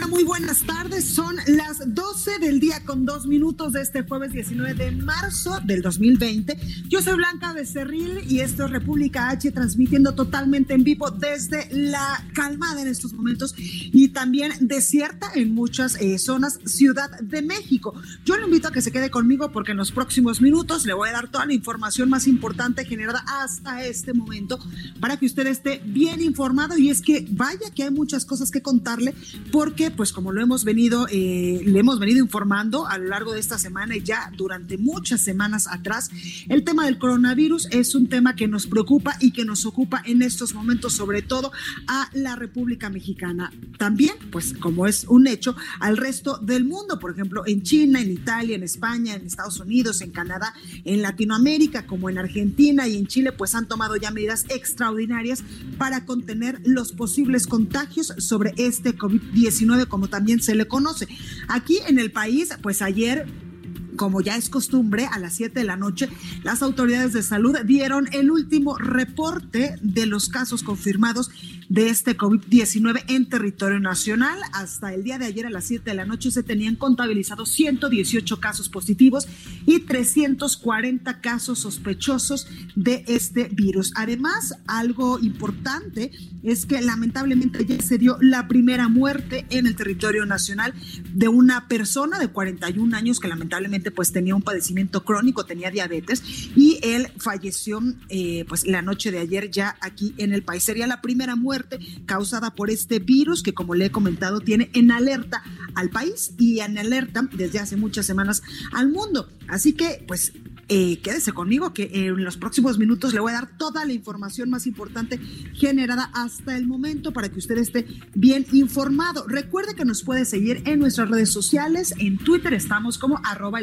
Hola, muy buenas tardes. Son las 12 del día con dos minutos de este jueves 19 de marzo del 2020. Yo soy Blanca Becerril y esto es República H transmitiendo totalmente en vivo desde la calmada en estos momentos y también desierta en muchas eh, zonas Ciudad de México. Yo le invito a que se quede conmigo porque en los próximos minutos le voy a dar toda la información más importante generada hasta este momento para que usted esté bien informado y es que vaya que hay muchas cosas que contarle porque pues como lo hemos venido, eh, le hemos venido informando a lo largo de esta semana y ya durante muchas semanas atrás, el tema del coronavirus es un tema que nos preocupa y que nos ocupa en estos momentos, sobre todo a la República Mexicana. También, pues como es un hecho, al resto del mundo, por ejemplo, en China, en Italia, en España, en Estados Unidos, en Canadá, en Latinoamérica, como en Argentina y en Chile, pues han tomado ya medidas extraordinarias para contener los posibles contagios sobre este COVID-19 como también se le conoce. Aquí en el país, pues ayer como ya es costumbre, a las 7 de la noche, las autoridades de salud dieron el último reporte de los casos confirmados de este COVID-19 en territorio nacional. Hasta el día de ayer a las 7 de la noche se tenían contabilizados 118 casos positivos y 340 casos sospechosos de este virus. Además, algo importante es que lamentablemente ya se dio la primera muerte en el territorio nacional de una persona de 41 años que lamentablemente pues tenía un padecimiento crónico, tenía diabetes y él falleció eh, pues la noche de ayer ya aquí en el país. Sería la primera muerte causada por este virus que como le he comentado tiene en alerta al país y en alerta desde hace muchas semanas al mundo. Así que pues eh, quédese conmigo que en los próximos minutos le voy a dar toda la información más importante generada hasta el momento para que usted esté bien informado. Recuerde que nos puede seguir en nuestras redes sociales. En Twitter estamos como arroba.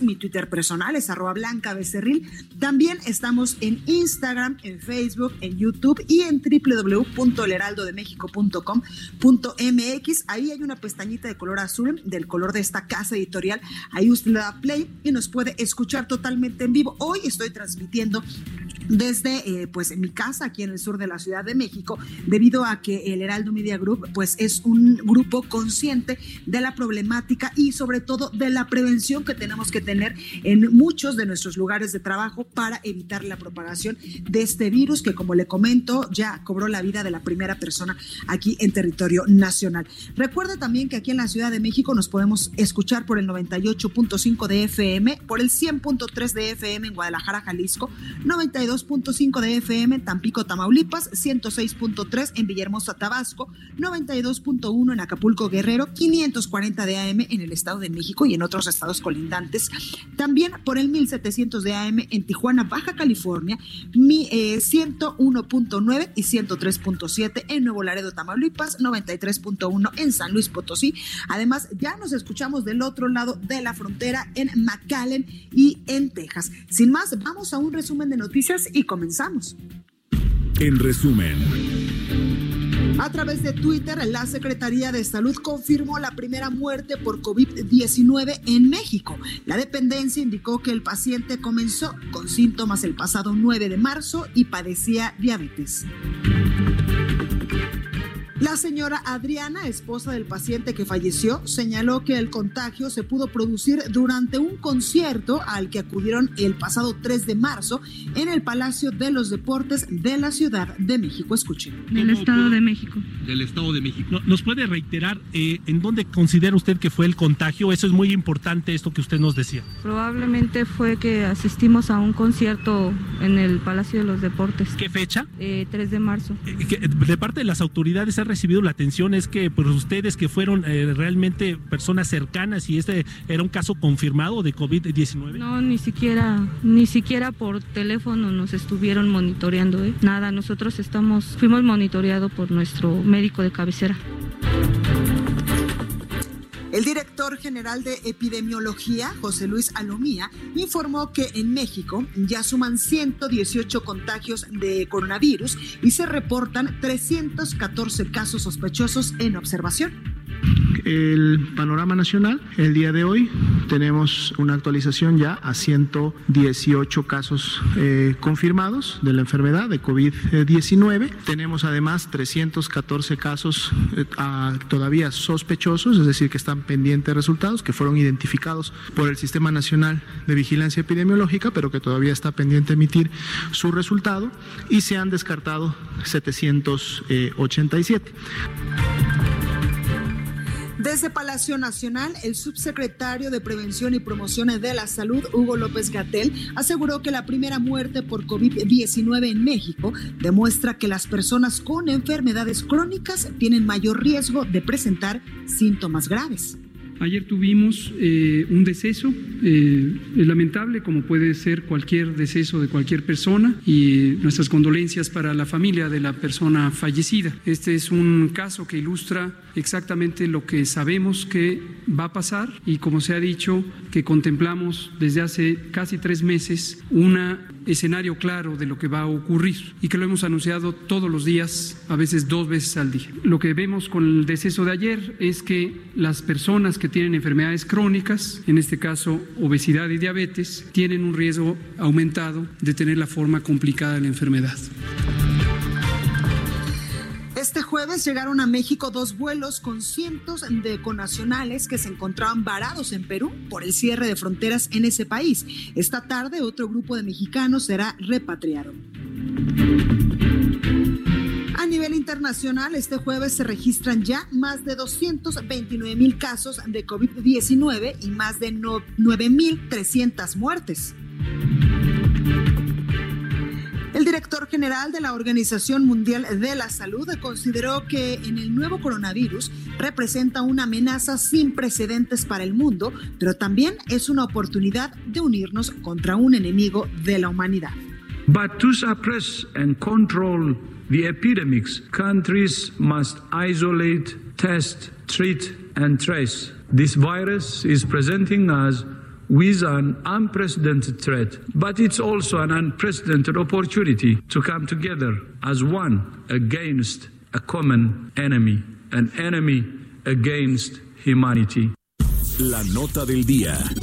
Mi Twitter personal es arroba blanca becerril. También estamos en Instagram, en Facebook, en YouTube y en www.elheraldodemexico.com.mx. Ahí hay una pestañita de color azul del color de esta casa editorial. Ahí usted le da play y nos puede escuchar totalmente en vivo. Hoy estoy transmitiendo desde eh, pues mi casa aquí en el sur de la Ciudad de México debido a que el Heraldo Media Group pues es un grupo consciente de la problemática y sobre todo de la prevención que tenemos que tener en muchos de nuestros lugares de trabajo para evitar la propagación de este virus que como le comento ya cobró la vida de la primera persona aquí en territorio nacional. Recuerde también que aquí en la Ciudad de México nos podemos escuchar por el 98.5 de FM, por el 100.3 de FM en Guadalajara, Jalisco, 92 2.5 de FM en Tampico, Tamaulipas, 106.3 en Villahermosa, Tabasco, 92.1 en Acapulco, Guerrero, 540 de AM en el Estado de México y en otros estados colindantes. También por el 1700 de AM en Tijuana, Baja California, 101.9 eh, y 103.7 en Nuevo Laredo, Tamaulipas, 93.1 en San Luis Potosí. Además, ya nos escuchamos del otro lado de la frontera en McAllen y en Texas. Sin más, vamos a un resumen de noticias y comenzamos. En resumen. A través de Twitter, la Secretaría de Salud confirmó la primera muerte por COVID-19 en México. La dependencia indicó que el paciente comenzó con síntomas el pasado 9 de marzo y padecía diabetes. La señora Adriana, esposa del paciente que falleció, señaló que el contagio se pudo producir durante un concierto al que acudieron el pasado 3 de marzo en el Palacio de los Deportes de la Ciudad de México. Escuchen. Del Estado de México. Del Estado de México. ¿Nos puede reiterar eh, en dónde considera usted que fue el contagio? Eso es muy importante, esto que usted nos decía. Probablemente fue que asistimos a un concierto en el Palacio de los Deportes. ¿Qué fecha? Eh, 3 de marzo. Eh, de parte de las autoridades ha recibido la atención es que pues, ustedes que fueron eh, realmente personas cercanas y este era un caso confirmado de COVID-19. No, ni siquiera, ni siquiera por teléfono nos estuvieron monitoreando, ¿eh? Nada, nosotros estamos, fuimos monitoreados por nuestro médico de cabecera. El director general de epidemiología, José Luis Alomía, informó que en México ya suman 118 contagios de coronavirus y se reportan 314 casos sospechosos en observación el panorama nacional. El día de hoy tenemos una actualización ya a 118 casos eh, confirmados de la enfermedad de COVID-19. Tenemos además 314 casos eh, todavía sospechosos, es decir, que están pendientes de resultados, que fueron identificados por el Sistema Nacional de Vigilancia Epidemiológica, pero que todavía está pendiente emitir su resultado, y se han descartado 787. Desde Palacio Nacional, el subsecretario de Prevención y Promoción de la Salud, Hugo López Gatel, aseguró que la primera muerte por COVID-19 en México demuestra que las personas con enfermedades crónicas tienen mayor riesgo de presentar síntomas graves. Ayer tuvimos eh, un deceso eh, lamentable, como puede ser cualquier deceso de cualquier persona, y nuestras condolencias para la familia de la persona fallecida. Este es un caso que ilustra exactamente lo que sabemos que va a pasar y, como se ha dicho, que contemplamos desde hace casi tres meses un escenario claro de lo que va a ocurrir y que lo hemos anunciado todos los días, a veces dos veces al día. Lo que vemos con el deceso de ayer es que las personas que tienen enfermedades crónicas, en este caso obesidad y diabetes, tienen un riesgo aumentado de tener la forma complicada de la enfermedad. Este jueves llegaron a México dos vuelos con cientos de conacionales que se encontraban varados en Perú por el cierre de fronteras en ese país. Esta tarde otro grupo de mexicanos será repatriado. A nivel internacional, este jueves se registran ya más de 229 mil casos de COVID-19 y más de 9.300 muertes. Director general de la Organización Mundial de la Salud consideró que el nuevo coronavirus representa una amenaza sin precedentes para el mundo, pero también es una oportunidad de unirnos contra un enemigo de la humanidad. But to suppress and control the epidemics, countries must isolate, test, treat, and trace. This virus is presenting us with an unprecedented threat, but it's also an unprecedented opportunity to come together as one against a common enemy, an enemy against humanity. La nota del día.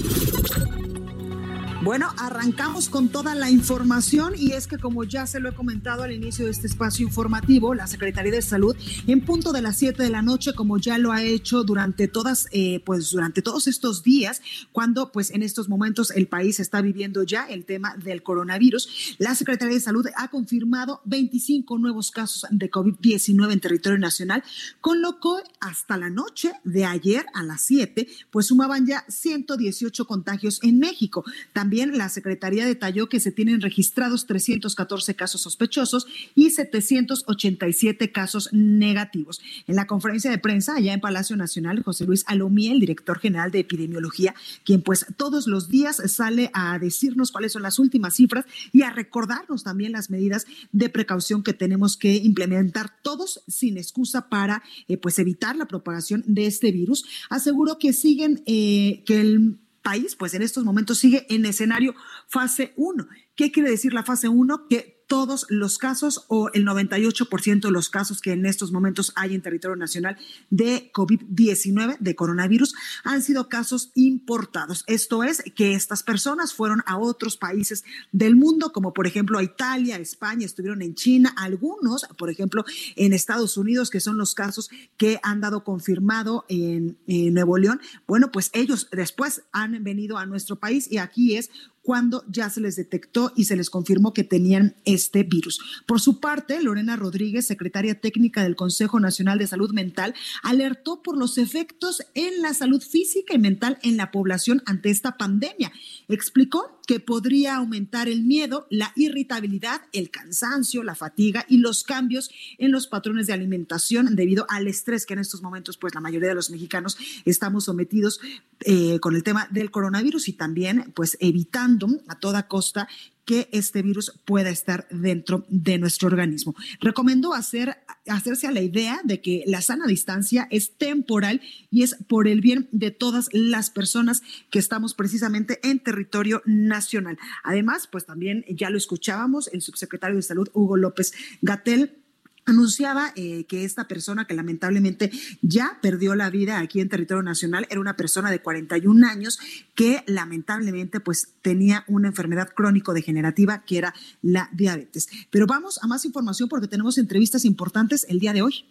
Bueno, arrancamos con toda la información y es que como ya se lo he comentado al inicio de este espacio informativo, la Secretaría de Salud en punto de las 7 de la noche, como ya lo ha hecho durante todas, eh, pues durante todos estos días, cuando pues en estos momentos el país está viviendo ya el tema del coronavirus, la Secretaría de Salud ha confirmado 25 nuevos casos de COVID-19 en territorio nacional, con lo que hasta la noche de ayer a las 7, pues sumaban ya 118 contagios en México. También también la Secretaría detalló que se tienen registrados 314 casos sospechosos y 787 casos negativos. En la conferencia de prensa allá en Palacio Nacional, José Luis Alomía, el director general de epidemiología, quien pues todos los días sale a decirnos cuáles son las últimas cifras y a recordarnos también las medidas de precaución que tenemos que implementar todos sin excusa para eh, pues evitar la propagación de este virus. Aseguró que siguen eh, que el país, pues en estos momentos sigue en escenario fase 1. ¿Qué quiere decir la fase 1? Que todos los casos o el 98% de los casos que en estos momentos hay en territorio nacional de COVID-19, de coronavirus, han sido casos importados. Esto es que estas personas fueron a otros países del mundo, como por ejemplo a Italia, España, estuvieron en China, algunos, por ejemplo, en Estados Unidos, que son los casos que han dado confirmado en, en Nuevo León. Bueno, pues ellos después han venido a nuestro país y aquí es cuando ya se les detectó y se les confirmó que tenían este virus. Por su parte, Lorena Rodríguez, secretaria técnica del Consejo Nacional de Salud Mental, alertó por los efectos en la salud física y mental en la población ante esta pandemia. Explicó que podría aumentar el miedo, la irritabilidad, el cansancio, la fatiga y los cambios en los patrones de alimentación debido al estrés que en estos momentos, pues la mayoría de los mexicanos estamos sometidos eh, con el tema del coronavirus y también, pues evitando a toda costa que este virus pueda estar dentro de nuestro organismo. Recomendó hacer, hacerse a la idea de que la sana distancia es temporal y es por el bien de todas las personas que estamos precisamente en territorio nacional. Además, pues también ya lo escuchábamos, el subsecretario de Salud, Hugo López Gatel, anunciaba eh, que esta persona que lamentablemente ya perdió la vida aquí en territorio nacional era una persona de 41 años que lamentablemente pues tenía una enfermedad crónico degenerativa que era la diabetes. Pero vamos a más información porque tenemos entrevistas importantes el día de hoy.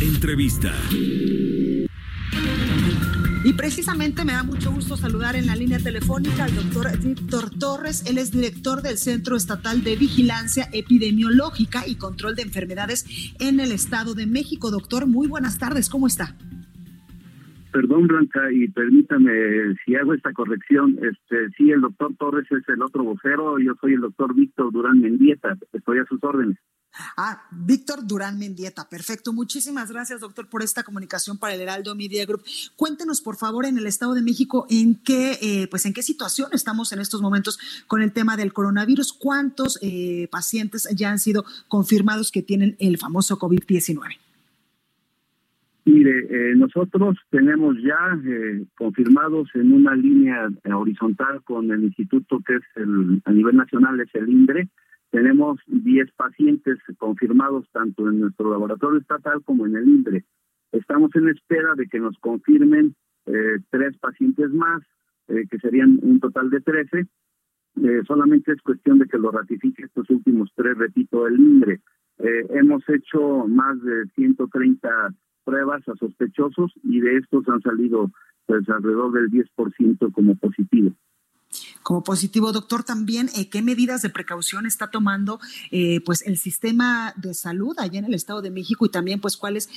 Entrevista. Y precisamente me da mucho gusto saludar en la línea telefónica al doctor Víctor Torres. Él es director del Centro Estatal de Vigilancia Epidemiológica y Control de Enfermedades en el Estado de México. Doctor, muy buenas tardes. ¿Cómo está? Perdón, Blanca, y permítame si hago esta corrección. Este, sí, el doctor Torres es el otro vocero. Yo soy el doctor Víctor Durán Mendieta. Estoy a sus órdenes. Ah, Víctor Durán Mendieta, perfecto. Muchísimas gracias, doctor, por esta comunicación para el Heraldo Media Group. Cuéntenos, por favor, en el Estado de México, en qué, eh, pues, en qué situación estamos en estos momentos con el tema del coronavirus. ¿Cuántos eh, pacientes ya han sido confirmados que tienen el famoso COVID-19? Mire, eh, nosotros tenemos ya confirmados en una línea horizontal con el instituto que es el, a nivel nacional, es el INDRE, tenemos 10 pacientes confirmados tanto en nuestro laboratorio estatal como en el INDRE. Estamos en espera de que nos confirmen eh, tres pacientes más, eh, que serían un total de 13. Eh, solamente es cuestión de que lo ratifique estos últimos tres, repito, el INDRE. hemos hecho más de 130 pruebas a sospechosos y de estos han salido pues alrededor del 10% como positivo como positivo. Doctor, también, eh, ¿qué medidas de precaución está tomando eh, pues el sistema de salud allá en el Estado de México y también pues cuál es,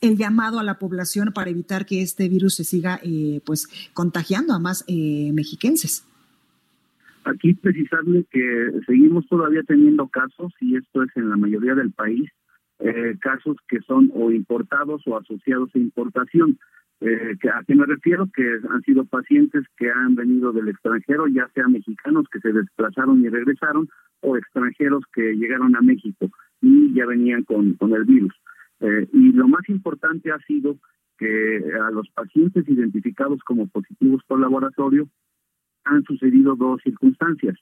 el llamado a la población para evitar que este virus se siga eh, pues contagiando a más mexiquenses? Aquí precisarle que seguimos todavía teniendo casos, y esto es en la mayoría del país, casos que son o importados o asociados a importación. Eh, ¿A qué me refiero? Que han sido pacientes que han venido del extranjero, ya sea mexicanos que se desplazaron y regresaron, o extranjeros que llegaron a México y ya venían con, con el virus. Eh, y lo más importante ha sido que a los pacientes identificados como positivos por laboratorio han sucedido dos circunstancias.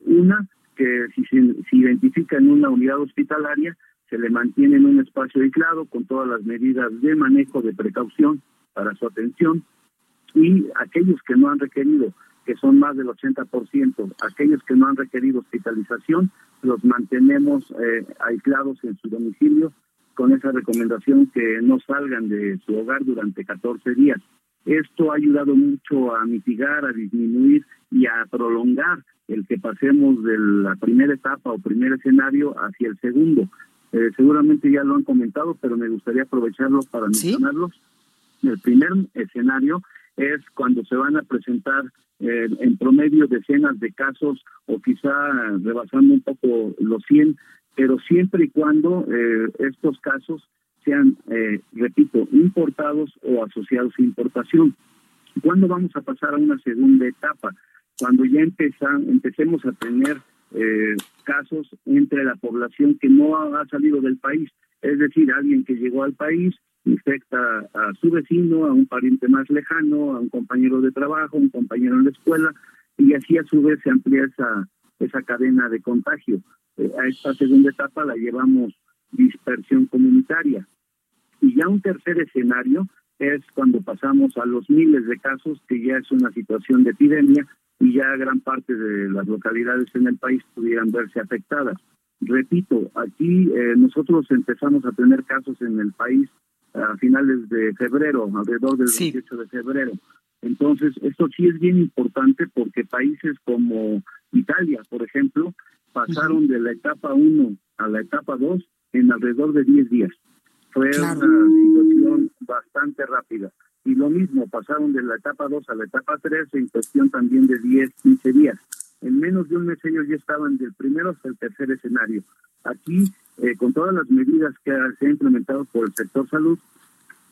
Una, que si se si identifica en una unidad hospitalaria, se le mantiene en un espacio aislado con todas las medidas de manejo, de precaución para su atención y aquellos que no han requerido, que son más del 80%, aquellos que no han requerido hospitalización, los mantenemos eh, aislados en su domicilio con esa recomendación que no salgan de su hogar durante 14 días. Esto ha ayudado mucho a mitigar, a disminuir y a prolongar el que pasemos de la primera etapa o primer escenario hacia el segundo. Eh, seguramente ya lo han comentado, pero me gustaría aprovecharlo para mencionarlos. El primer escenario es cuando se van a presentar eh, en promedio decenas de casos o quizá rebasando un poco los 100, pero siempre y cuando eh, estos casos sean, eh, repito, importados o asociados a importación. ¿Cuándo vamos a pasar a una segunda etapa? Cuando ya empezan, empecemos a tener casos entre la población que no ha salido del país, es decir, alguien que llegó al país, infecta a su vecino, a un pariente más lejano, a un compañero de trabajo, un compañero en la escuela, y así a su vez se amplía esa, esa cadena de contagio. Eh, a esta segunda etapa la llevamos dispersión comunitaria. Y ya un tercer escenario es cuando pasamos a los miles de casos, que ya es una situación de epidemia y ya gran parte de las localidades en el país pudieran verse afectadas. Repito, aquí eh, nosotros empezamos a tener casos en el país a finales de febrero, alrededor del 28 de febrero. Entonces, esto sí es bien importante porque países como Italia, por ejemplo, pasaron de la etapa 1 a la etapa 2 en alrededor de 10 días. Fue una situación bastante rápida. Y lo mismo, pasaron de la etapa 2 a la etapa 3 en cuestión también de 10, 15 días. En menos de un mes ellos ya estaban del primero hasta el tercer escenario. Aquí, eh, con todas las medidas que se han implementado por el sector salud,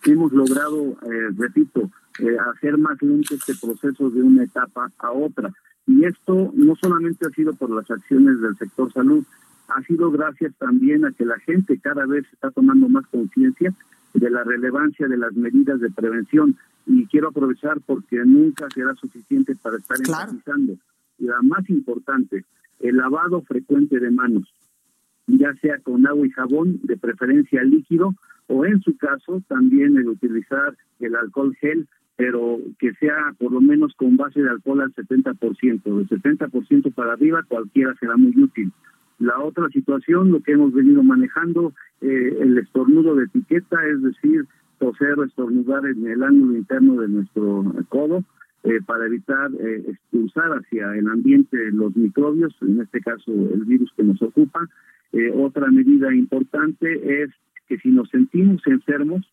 hemos logrado, eh, repito, eh, hacer más lento este proceso de una etapa a otra. Y esto no solamente ha sido por las acciones del sector salud, ha sido gracias también a que la gente cada vez está tomando más conciencia de la relevancia de las medidas de prevención. Y quiero aprovechar porque nunca será suficiente para estar claro. enfatizando. La más importante, el lavado frecuente de manos, ya sea con agua y jabón, de preferencia líquido, o en su caso también el utilizar el alcohol gel, pero que sea por lo menos con base de alcohol al 70%. Del 70% para arriba cualquiera será muy útil. La otra situación, lo que hemos venido manejando, eh, el estornudo de etiqueta, es decir, toser o estornudar en el ángulo interno de nuestro codo, eh, para evitar eh, expulsar hacia el ambiente los microbios, en este caso el virus que nos ocupa. Otra medida importante es que si nos sentimos enfermos,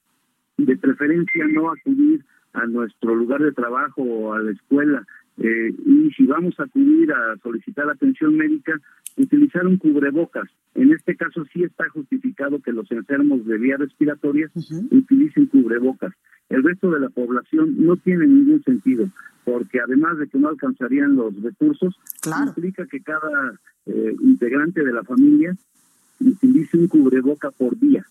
de preferencia no acudir a nuestro lugar de trabajo o a la escuela. y si vamos a acudir a solicitar atención médica, utilizar un cubrebocas. En este caso sí está justificado que los enfermos de vías respiratorias utilicen cubrebocas. El resto de la población no tiene ningún sentido, porque además de que no alcanzarían los recursos, implica que cada eh, integrante de la familia utilice un cubreboca por día.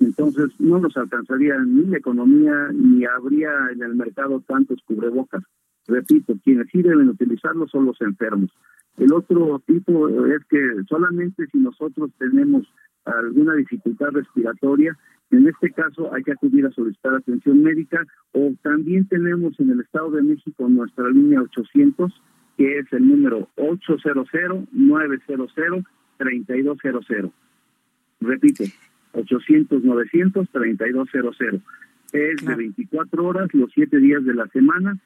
Entonces no nos alcanzaría ni la economía ni habría en el mercado tantos cubrebocas. Repito, quienes sí deben utilizarlos son los enfermos. El otro tipo es que solamente si nosotros tenemos alguna dificultad respiratoria, en este caso hay que acudir a solicitar atención médica o también tenemos en el Estado de México nuestra línea 800, que es el número 800-900-3200. Repite, 800-900-3200. Es de 24 horas, los 7 días de la semana,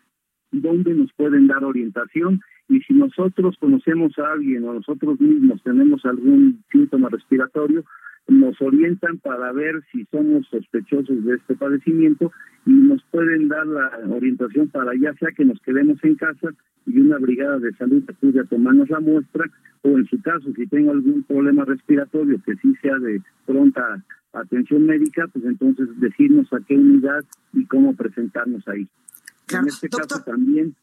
donde nos pueden dar orientación y si nosotros conocemos a alguien o nosotros mismos tenemos algún síntoma respiratorio, nos orientan para ver si somos sospechosos de este padecimiento y nos pueden dar la orientación para ya sea que nos quedemos en casa y una brigada de salud acude a tomarnos la muestra o en su caso si tengo algún problema respiratorio que sí sea de pronta atención médica, pues entonces decirnos a qué unidad y cómo presentarnos ahí. En este caso también,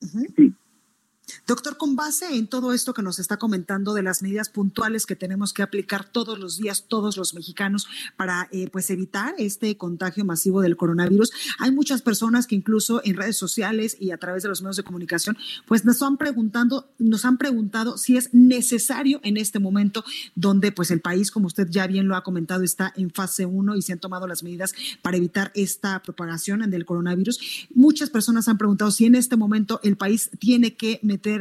sí. Doctor, con base en todo esto que nos está comentando de las medidas puntuales que tenemos que aplicar todos los días, todos los mexicanos, para eh, pues evitar este contagio masivo del coronavirus, hay muchas personas que incluso en redes sociales y a través de los medios de comunicación, pues nos han preguntando, nos han preguntado si es necesario en este momento donde pues el país, como usted ya bien lo ha comentado, está en fase 1 y se han tomado las medidas para evitar esta propagación del coronavirus. Muchas personas han preguntado si en este momento el país tiene que meter,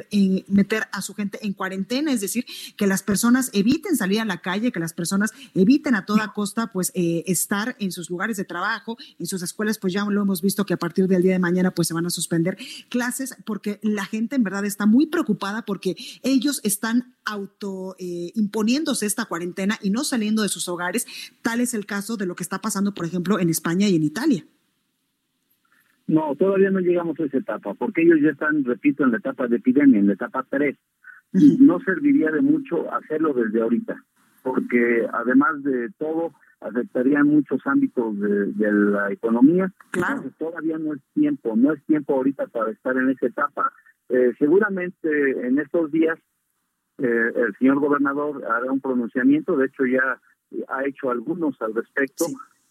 meter a su gente en cuarentena, es decir, que las personas eviten salir a la calle, que las personas eviten a toda costa pues eh, estar en sus lugares de trabajo, en sus escuelas, pues ya lo hemos visto que a partir del día de mañana pues se van a suspender clases porque la gente en verdad está muy preocupada porque ellos están auto eh, imponiéndose esta cuarentena y no saliendo de sus hogares. Tal es el caso de lo que está pasando, por ejemplo, en España y en Italia. No, todavía no llegamos a esa etapa, porque ellos ya están, repito, en la etapa de epidemia, en la etapa 3. No serviría de mucho hacerlo desde ahorita, porque además de todo, afectaría muchos ámbitos de, la economía. Claro. todavía no es tiempo, no es tiempo ahorita para estar en esa etapa. Eh, seguramente en estos días eh, el señor gobernador hará un pronunciamiento, de hecho ya ha hecho algunos al respecto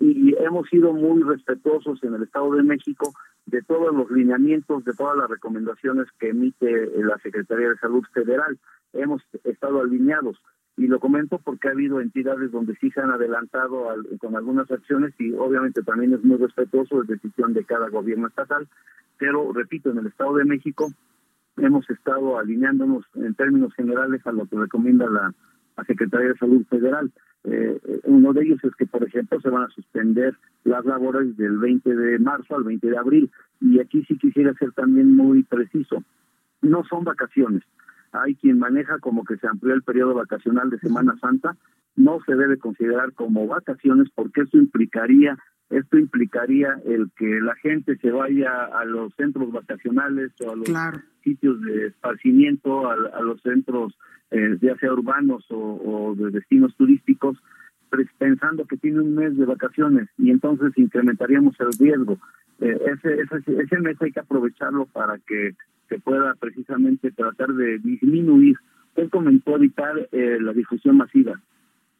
y hemos sido muy respetuosos en el Estado de México de todos los lineamientos, de todas las recomendaciones que emite la Secretaría de Salud Federal. Hemos estado alineados y lo comento porque ha habido entidades donde sí se han adelantado con algunas acciones y obviamente también es muy respetuoso de decisión de cada gobierno estatal, pero repito, en el Estado de México hemos estado alineándonos en términos generales a lo que recomienda la, Secretaría de Salud Federal. Eh, uno de ellos es que, por ejemplo, se van a suspender las labores del 20 de marzo al 20 de abril. Y aquí sí quisiera ser también muy preciso. No son vacaciones. Hay quien maneja como que se amplió el periodo vacacional de Semana Santa. No se debe considerar como vacaciones porque eso implicaría esto implicaría el que la gente se vaya a los centros vacacionales o a los sitios de esparcimiento, a, los centros eh, ya sea urbanos o, de destinos turísticos, pensando que tiene un mes de vacaciones y entonces incrementaríamos el riesgo. Eh, ese, ese, ese mes hay que aprovecharlo para que se pueda precisamente tratar de disminuir, él comentó evitar eh, la difusión masiva.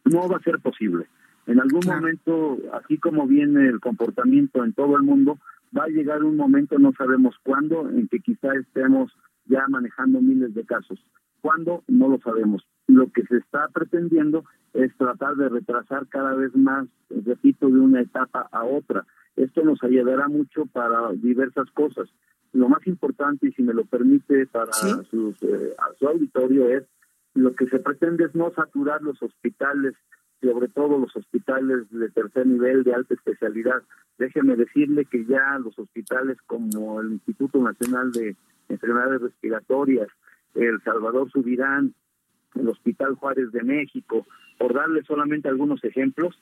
No va a ser posible. En algún momento, así como viene el comportamiento en todo el mundo, va a llegar un momento, no sabemos cuándo, en que quizá estemos ya manejando miles de casos. ¿Cuándo? No lo sabemos. Lo que se está pretendiendo es tratar de retrasar cada vez más, repito, de una etapa a otra. Esto nos ayudará mucho para diversas cosas. Lo más importante, y si me lo permite para eh, su auditorio, es lo que se pretende es no saturar los hospitales sobre todo los hospitales de tercer nivel de alta especialidad. Déjeme decirle que ya los hospitales como el Instituto Nacional de Enfermedades Respiratorias, el Salvador Subirán, el Hospital Juárez de México, por darle solamente algunos ejemplos,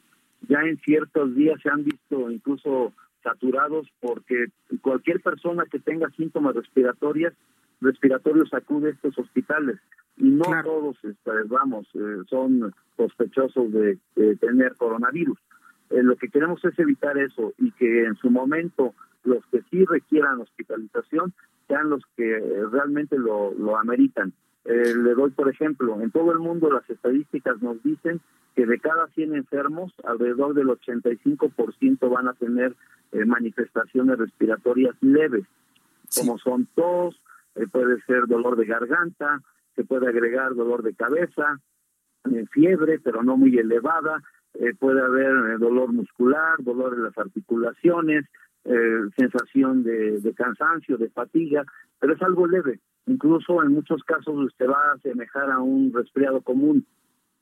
ya en ciertos días se han visto incluso saturados porque cualquier persona que tenga síntomas respiratorios respiratorios acude a estos hospitales y no todos, este, vamos, eh, son sospechosos de, tener coronavirus. Eh, lo que queremos es evitar eso y que en su momento los que sí requieran hospitalización sean los que realmente lo, lo ameritan. Eh, le doy, por ejemplo, en todo el mundo las estadísticas nos dicen que de cada 100 enfermos, alrededor del 85% van a tener manifestaciones respiratorias leves, como son tos, puede ser dolor de garganta, se puede agregar dolor de cabeza, eh, fiebre, pero no muy elevada, eh, puede haber eh, dolor muscular, dolor en las articulaciones, sensación de, de, cansancio, de fatiga, pero es algo leve. Incluso en muchos casos usted va a asemejar a un resfriado común.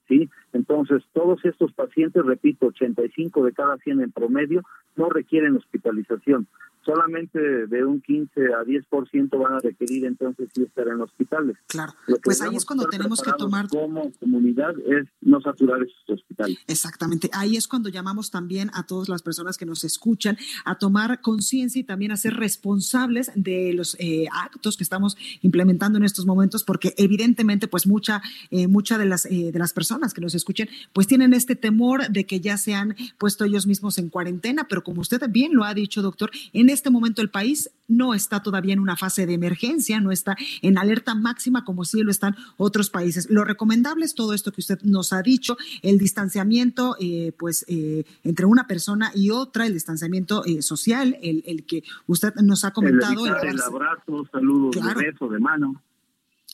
¿sí? Entonces, todos estos pacientes, repito, 85 de cada 100 en promedio, no requieren hospitalización solamente de un 15 a 10% van a requerir entonces sí estar en hospitales. Claro, pues ahí es cuando tenemos que tomar... Como comunidad es no saturar esos hospitales. Exactamente, ahí es cuando llamamos también a todas las personas que nos escuchan a tomar conciencia y también a ser responsables de los eh, actos que estamos implementando en estos momentos, porque evidentemente pues mucha, eh, mucha de las, eh, de las personas que nos escuchen pues tienen este temor de que ya se han puesto ellos mismos en cuarentena, pero como usted bien lo ha dicho, doctor, en este momento el país no está todavía en una fase de emergencia, no está en alerta máxima como sí lo están otros países. Lo recomendable es todo esto que usted nos ha dicho, el distanciamiento, eh, pues eh, entre una persona y otra, el distanciamiento eh, social, el, el, que usted nos ha comentado. El, el abrazo, saludos, de beso, de mano.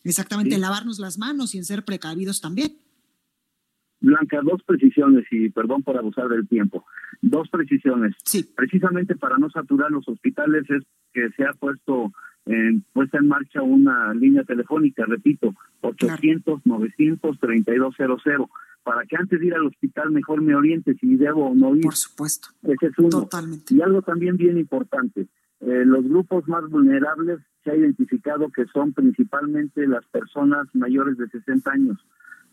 Exactamente, lavarnos las manos y en ser precavidos también. Blanca, dos precisiones y perdón por abusar del tiempo. Dos precisiones. Sí. Precisamente para no saturar los hospitales es que se ha puesto en, puesta en marcha una línea telefónica, repito, 800-900-3200, para que antes de ir al hospital mejor me oriente si debo o no ir. Por supuesto. Ese es uno. Totalmente. Y algo también bien importante, eh, los grupos más vulnerables se ha identificado que son principalmente las personas mayores de 60 años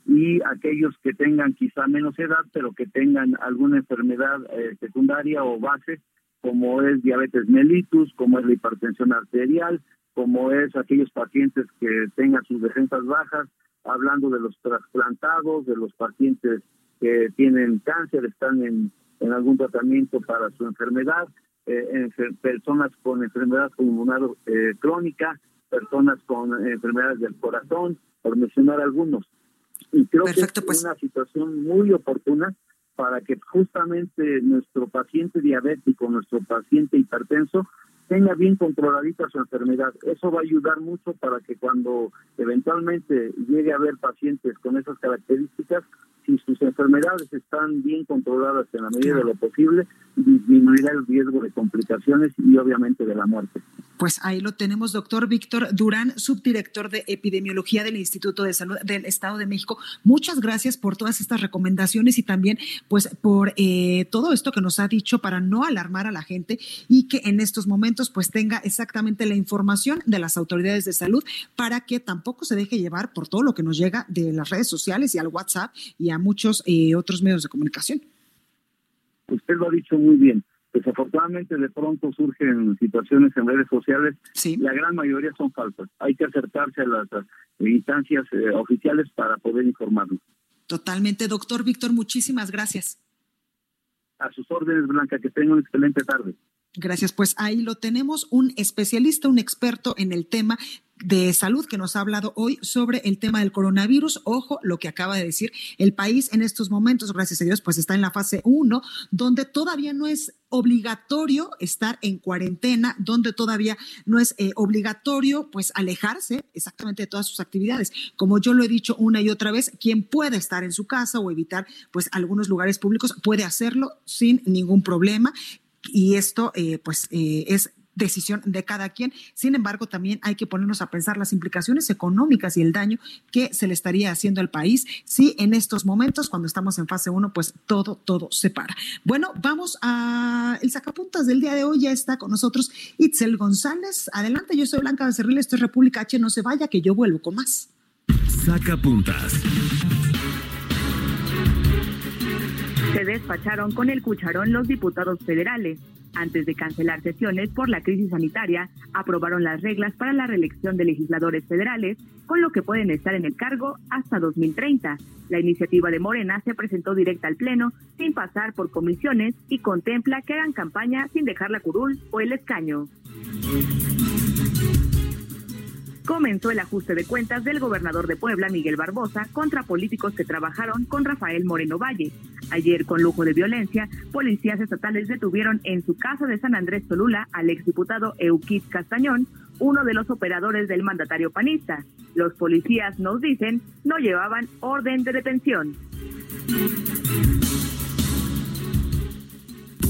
y aquellos que tengan quizá menos edad, pero que tengan alguna enfermedad eh, secundaria o base, como es diabetes mellitus, como es la hipertensión arterial, como es aquellos pacientes que tengan sus defensas bajas, hablando de los trasplantados, de los pacientes que tienen cáncer, están en, en algún tratamiento para su enfermedad, eh, personas con enfermedad pulmonar eh, crónica, personas con enfermedades del corazón, por mencionar algunos. Y creo que es pues. una situación muy oportuna para que justamente nuestro paciente diabético, nuestro paciente hipertenso, tenga bien controladita su enfermedad. Eso va a ayudar mucho para que cuando eventualmente llegue a haber pacientes con esas características, si sus enfermedades están bien controladas en la medida de lo posible, disminuirá el riesgo de complicaciones y obviamente de la muerte. Pues ahí lo tenemos, doctor Víctor Durán, subdirector de epidemiología del Instituto de Salud del Estado de México. Muchas gracias por todas estas recomendaciones y también, pues, por eh, todo esto que nos ha dicho para no alarmar a la gente y que en estos momentos, pues, tenga exactamente la información de las autoridades de salud para que tampoco se deje llevar por todo lo que nos llega de las redes sociales y al WhatsApp y a muchos eh, otros medios de comunicación. Usted lo ha dicho muy bien Desafortunadamente de pronto surgen situaciones en redes sociales, sí. la gran mayoría son falsas. Hay que acercarse a las instancias eh, oficiales para poder informarnos. Totalmente, doctor Víctor, muchísimas gracias. A sus órdenes, Blanca, que tenga una excelente tarde. Gracias, pues ahí lo tenemos, un especialista, un experto en el tema de salud que nos ha hablado hoy sobre el tema del coronavirus. Ojo, lo que acaba de decir, el país en estos momentos, gracias a Dios, pues está en la fase 1, donde todavía no es obligatorio estar en cuarentena, donde todavía no es eh, obligatorio pues alejarse exactamente de todas sus actividades. Como yo lo he dicho una y otra vez, quien puede estar en su casa o evitar pues algunos lugares públicos puede hacerlo sin ningún problema y esto eh, pues eh, es decisión de cada quien. Sin embargo, también hay que ponernos a pensar las implicaciones económicas y el daño que se le estaría haciendo al país si en estos momentos, cuando estamos en fase 1, pues todo, todo se para. Bueno, vamos a el sacapuntas del día de hoy. Ya está con nosotros Itzel González. Adelante, yo soy Blanca Becerril, esto es República H. No se vaya, que yo vuelvo con más. Sacapuntas. Se despacharon con el cucharón los diputados federales. Antes de cancelar sesiones por la crisis sanitaria, aprobaron las reglas para la reelección de legisladores federales, con lo que pueden estar en el cargo hasta 2030. La iniciativa de Morena se presentó directa al Pleno, sin pasar por comisiones, y contempla que hagan campaña sin dejar la curul o el escaño comenzó el ajuste de cuentas del gobernador de Puebla, Miguel Barbosa, contra políticos que trabajaron con Rafael Moreno Valle. Ayer, con lujo de violencia, policías estatales detuvieron en su casa de San Andrés Tolula al exdiputado Euquid Castañón, uno de los operadores del mandatario panista. Los policías nos dicen no llevaban orden de detención.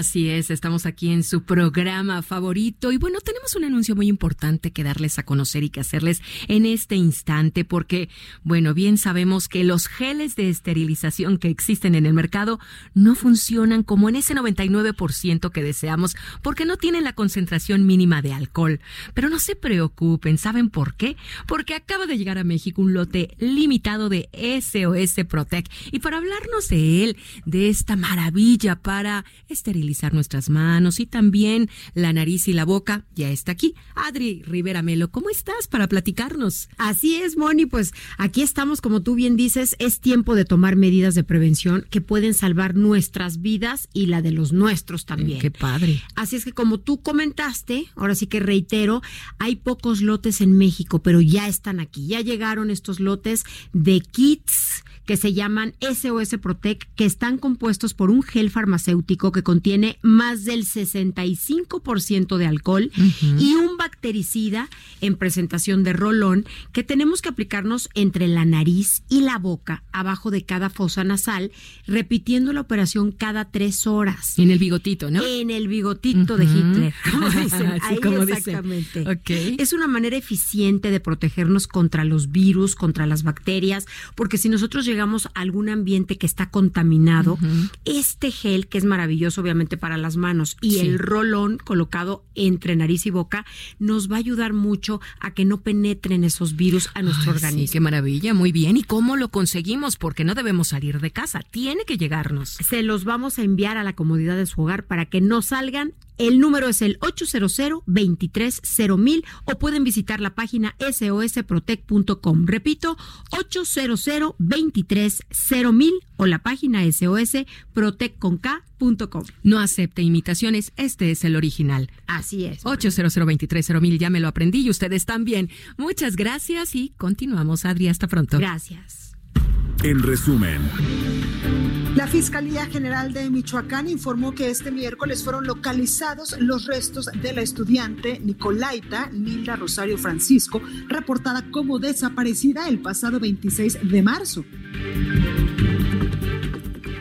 Así es, estamos aquí en su programa favorito y bueno, tenemos un anuncio muy importante que darles a conocer y que hacerles en este instante porque, bueno, bien sabemos que los geles de esterilización que existen en el mercado no funcionan como en ese 99% que deseamos porque no tienen la concentración mínima de alcohol. Pero no se preocupen, ¿saben por qué? Porque acaba de llegar a México un lote limitado de SOS Protec y para hablarnos de él, de esta maravilla para nuestras manos y también la nariz y la boca. Ya está aquí. Adri Rivera Melo, ¿cómo estás para platicarnos? Así es, Moni, pues aquí estamos, como tú bien dices, es tiempo de tomar medidas de prevención que pueden salvar nuestras vidas y la de los nuestros también. qué padre. Así es que como tú comentaste, ahora sí que reitero, hay pocos lotes en México, pero ya están aquí. Ya llegaron estos lotes de kits que se llaman SOS Protec, que están compuestos por un gel farmacéutico que contiene más del 65% de alcohol y un bactericida en presentación de rolón que tenemos que aplicarnos entre la nariz y la boca, abajo de cada fosa nasal, repitiendo la operación cada tres horas. En el bigotito, ¿no? En el bigotito de Hitler, como dicen. Ahí exactamente. Es una manera eficiente de protegernos contra los virus, contra las bacterias, porque si nosotros llegamos llegamos a algún ambiente que está contaminado, este gel, que es maravilloso obviamente para las manos, y el rolón colocado entre nariz y boca, nos va a ayudar mucho a que no penetren esos virus a nuestro organismo. Sí, qué maravilla, muy bien. ¿Y cómo lo conseguimos? Porque no debemos salir de casa, tiene que llegarnos. Se los vamos a enviar a la comodidad de su hogar para que no salgan el número es el 800 230 o pueden visitar la página sosprotec.com. Repito, 800 230 o la página sosprotec.com. No acepte imitaciones, este es el original. Así es. 800 230 ya me lo aprendí y ustedes también. Muchas gracias y continuamos, Adri, hasta pronto. Gracias. En resumen. La Fiscalía General de Michoacán informó que este miércoles fueron localizados los restos de la estudiante Nicolaita Nilda Rosario Francisco, reportada como desaparecida el pasado 26 de marzo.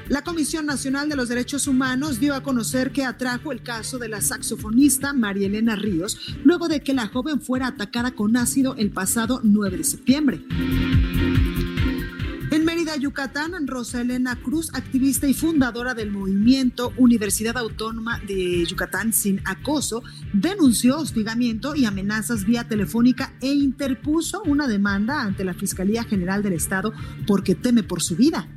La Comisión Nacional de los Derechos Humanos dio a conocer que atrajo el caso de la saxofonista María Elena Ríos luego de que la joven fuera atacada con ácido el pasado 9 de septiembre. Mérida, Yucatán, Rosa Elena Cruz, activista y fundadora del movimiento Universidad Autónoma de Yucatán sin acoso, denunció hostigamiento y amenazas vía telefónica e interpuso una demanda ante la Fiscalía General del Estado porque teme por su vida.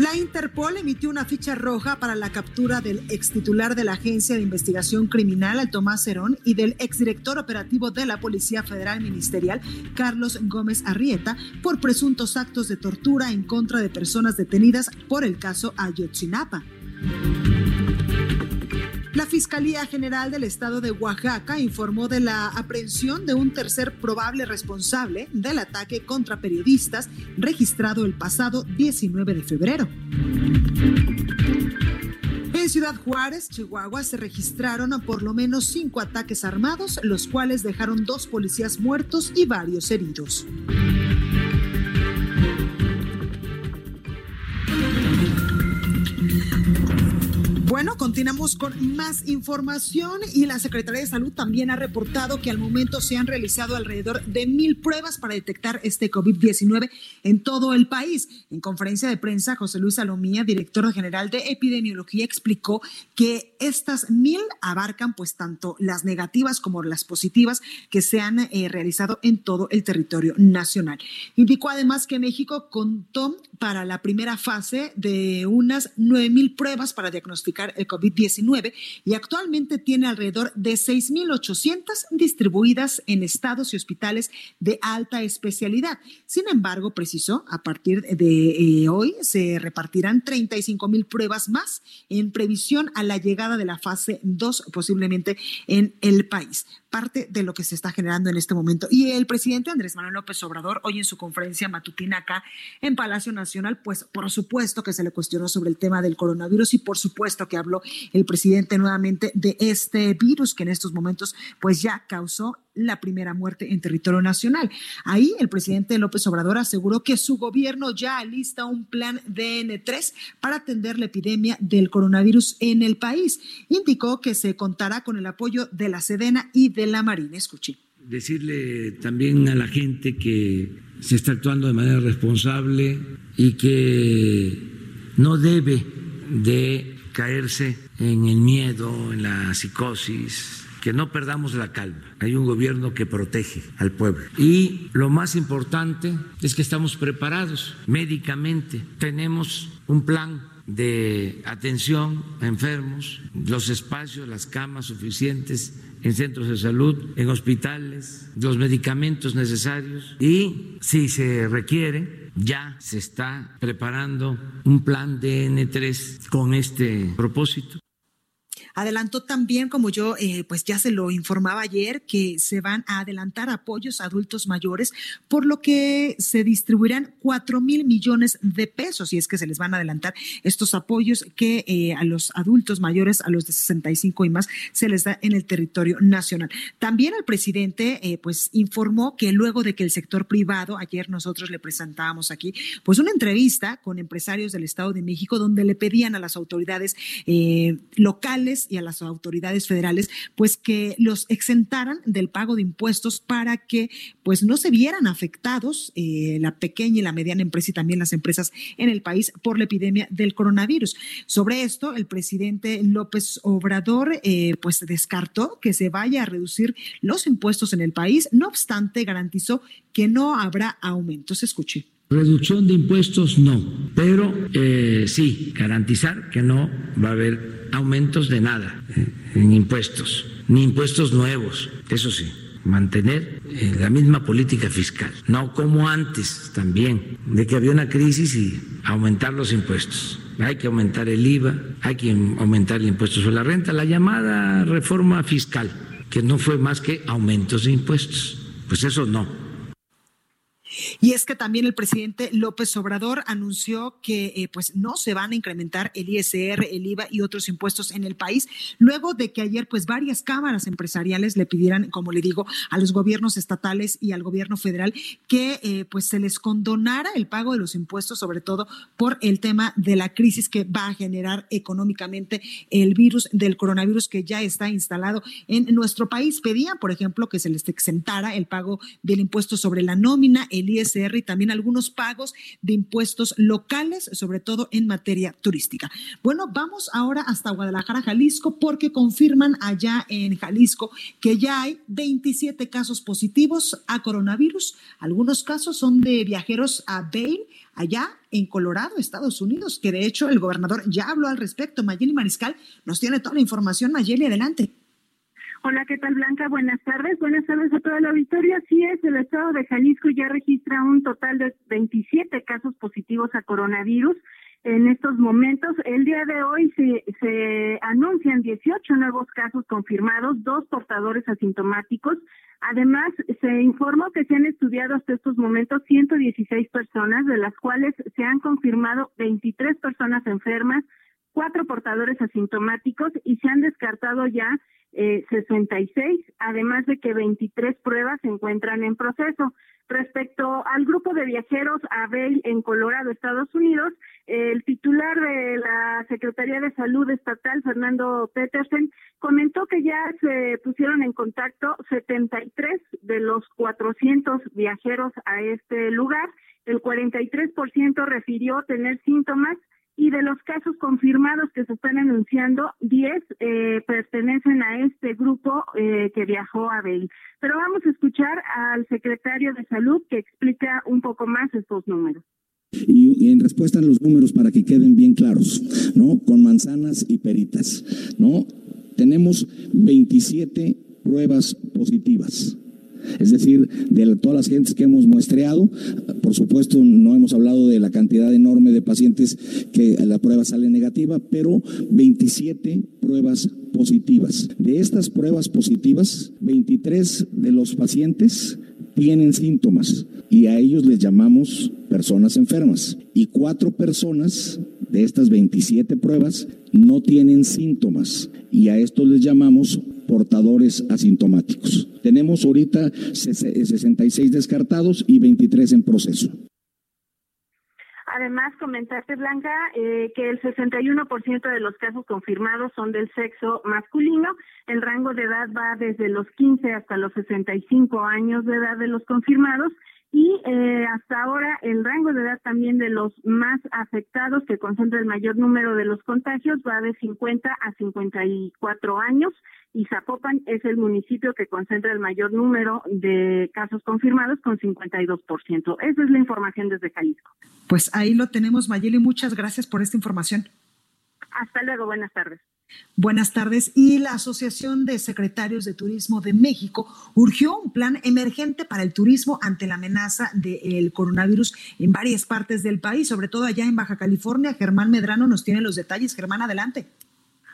La Interpol emitió una ficha roja para la captura del ex titular de la Agencia de Investigación Criminal, Tomás Cerón, y del exdirector operativo de la Policía Federal Ministerial, Carlos Gómez Arrieta, por presuntos actos de tortura en contra de personas detenidas por el caso Ayotzinapa. La Fiscalía General del Estado de Oaxaca informó de la aprehensión de un tercer probable responsable del ataque contra periodistas registrado el pasado 19 de febrero. En Ciudad Juárez, Chihuahua, se registraron por lo menos cinco ataques armados, los cuales dejaron dos policías muertos y varios heridos. Bueno, continuamos con más información y la Secretaría de Salud también ha reportado que al momento se han realizado alrededor de mil pruebas para detectar este COVID-19 en todo el país. En conferencia de prensa, José Luis Salomía, director general de epidemiología, explicó que estas mil abarcan pues tanto las negativas como las positivas que se han eh, realizado en todo el territorio nacional. Indicó además que México contó para la primera fase de unas nueve mil pruebas para diagnosticar el COVID-19 y actualmente tiene alrededor de 6.800 distribuidas en estados y hospitales de alta especialidad. Sin embargo, precisó, a partir de eh, hoy se repartirán 35 mil pruebas más en previsión a la llegada de la fase 2 posiblemente en el país parte de lo que se está generando en este momento. Y el presidente Andrés Manuel López Obrador, hoy en su conferencia matutina acá en Palacio Nacional, pues por supuesto que se le cuestionó sobre el tema del coronavirus y por supuesto que habló el presidente nuevamente de este virus que en estos momentos pues ya causó la primera muerte en territorio nacional. Ahí el presidente López Obrador aseguró que su gobierno ya alista un plan DN3 para atender la epidemia del coronavirus en el país. Indicó que se contará con el apoyo de la Sedena y de la Marina. Escuche. Decirle también a la gente que se está actuando de manera responsable y que no debe de caerse en el miedo, en la psicosis, que no perdamos la calma. Hay un gobierno que protege al pueblo. Y lo más importante es que estamos preparados médicamente. Tenemos un plan de atención a enfermos, los espacios, las camas suficientes en centros de salud, en hospitales, los medicamentos necesarios y si se requiere, ya se está preparando un plan DN3 con este propósito. Adelantó también, como yo eh, pues ya se lo informaba ayer, que se van a adelantar apoyos a adultos mayores, por lo que se distribuirán cuatro mil millones de pesos, y es que se les van a adelantar estos apoyos que eh, a los adultos mayores, a los de 65 y más, se les da en el territorio nacional. También el presidente eh, pues informó que luego de que el sector privado, ayer nosotros le presentábamos aquí, pues una entrevista con empresarios del Estado de México donde le pedían a las autoridades locales y a las autoridades federales, pues que los exentaran del pago de impuestos para que pues no se vieran afectados eh, la pequeña y la mediana empresa y también las empresas en el país por la epidemia del coronavirus. Sobre esto, el presidente López Obrador eh, pues descartó que se vaya a reducir los impuestos en el país, no obstante garantizó que no habrá aumentos. Escuche. Reducción de impuestos no, pero eh, sí garantizar que no va a haber aumentos de nada en impuestos, ni impuestos nuevos, eso sí, mantener eh, la misma política fiscal, no como antes también, de que había una crisis y aumentar los impuestos. Hay que aumentar el IVA, hay que aumentar el impuesto sobre la renta, la llamada reforma fiscal, que no fue más que aumentos de impuestos. Pues eso no. Y es que también el presidente López Obrador anunció que eh, pues no se van a incrementar el ISR, el IVA y otros impuestos en el país, luego de que ayer pues varias cámaras empresariales le pidieran, como le digo, a los gobiernos estatales y al gobierno federal que eh, pues se les condonara el pago de los impuestos, sobre todo por el tema de la crisis que va a generar económicamente el virus del coronavirus que ya está instalado en nuestro país. Pedían, por ejemplo, que se les exentara el pago del impuesto sobre la nómina, el ISR y también algunos pagos de impuestos locales, sobre todo en materia turística. Bueno, vamos ahora hasta Guadalajara, Jalisco, porque confirman allá en Jalisco que ya hay 27 casos positivos a coronavirus. Algunos casos son de viajeros a Bale, allá en Colorado, Estados Unidos, que de hecho el gobernador ya habló al respecto. Mayeli Mariscal nos tiene toda la información. Mayeli, adelante. Hola, ¿qué tal Blanca? Buenas tardes. Buenas tardes a toda la auditoría. Así es, el estado de Jalisco ya registra un total de 27 casos positivos a coronavirus. En estos momentos, el día de hoy se, se anuncian 18 nuevos casos confirmados, dos portadores asintomáticos. Además, se informó que se han estudiado hasta estos momentos 116 personas, de las cuales se han confirmado 23 personas enfermas, cuatro portadores asintomáticos y se han descartado ya eh, 66, además de que 23 pruebas se encuentran en proceso. Respecto al grupo de viajeros a Bell en Colorado, Estados Unidos, el titular de la Secretaría de Salud Estatal, Fernando Petersen, comentó que ya se pusieron en contacto 73 de los 400 viajeros a este lugar. El 43% refirió tener síntomas y de los casos confirmados que se están anunciando, 10 eh, pertenecen a este grupo eh, que viajó a Bell. Pero vamos a escuchar al secretario de Salud que explica un poco más estos números. Y, en respuesta a los números para que queden bien claros, ¿no? Con manzanas y peritas, ¿no? Tenemos 27 pruebas positivas es decir, de todas las gentes que hemos muestreado, por supuesto no hemos hablado de la cantidad enorme de pacientes que la prueba sale negativa, pero 27 pruebas positivas. De estas pruebas positivas, 23 de los pacientes tienen síntomas y a ellos les llamamos personas enfermas. Y cuatro personas de estas 27 pruebas no tienen síntomas y a estos les llamamos portadores asintomáticos. Tenemos ahorita 66 descartados y 23 en proceso. Además, comentarte, Blanca, eh, que el 61% de los casos confirmados son del sexo masculino. El rango de edad va desde los 15 hasta los 65 años de edad de los confirmados y eh, hasta ahora el rango de edad también de los más afectados, que concentra el mayor número de los contagios, va de 50 a 54 años y Zapopan es el municipio que concentra el mayor número de casos confirmados con 52%. Esa es la información desde Jalisco. Pues ahí lo tenemos, Mayeli. Muchas gracias por esta información. Hasta luego, buenas tardes. Buenas tardes. Y la Asociación de Secretarios de Turismo de México urgió un plan emergente para el turismo ante la amenaza del coronavirus en varias partes del país, sobre todo allá en Baja California. Germán Medrano nos tiene los detalles. Germán, adelante.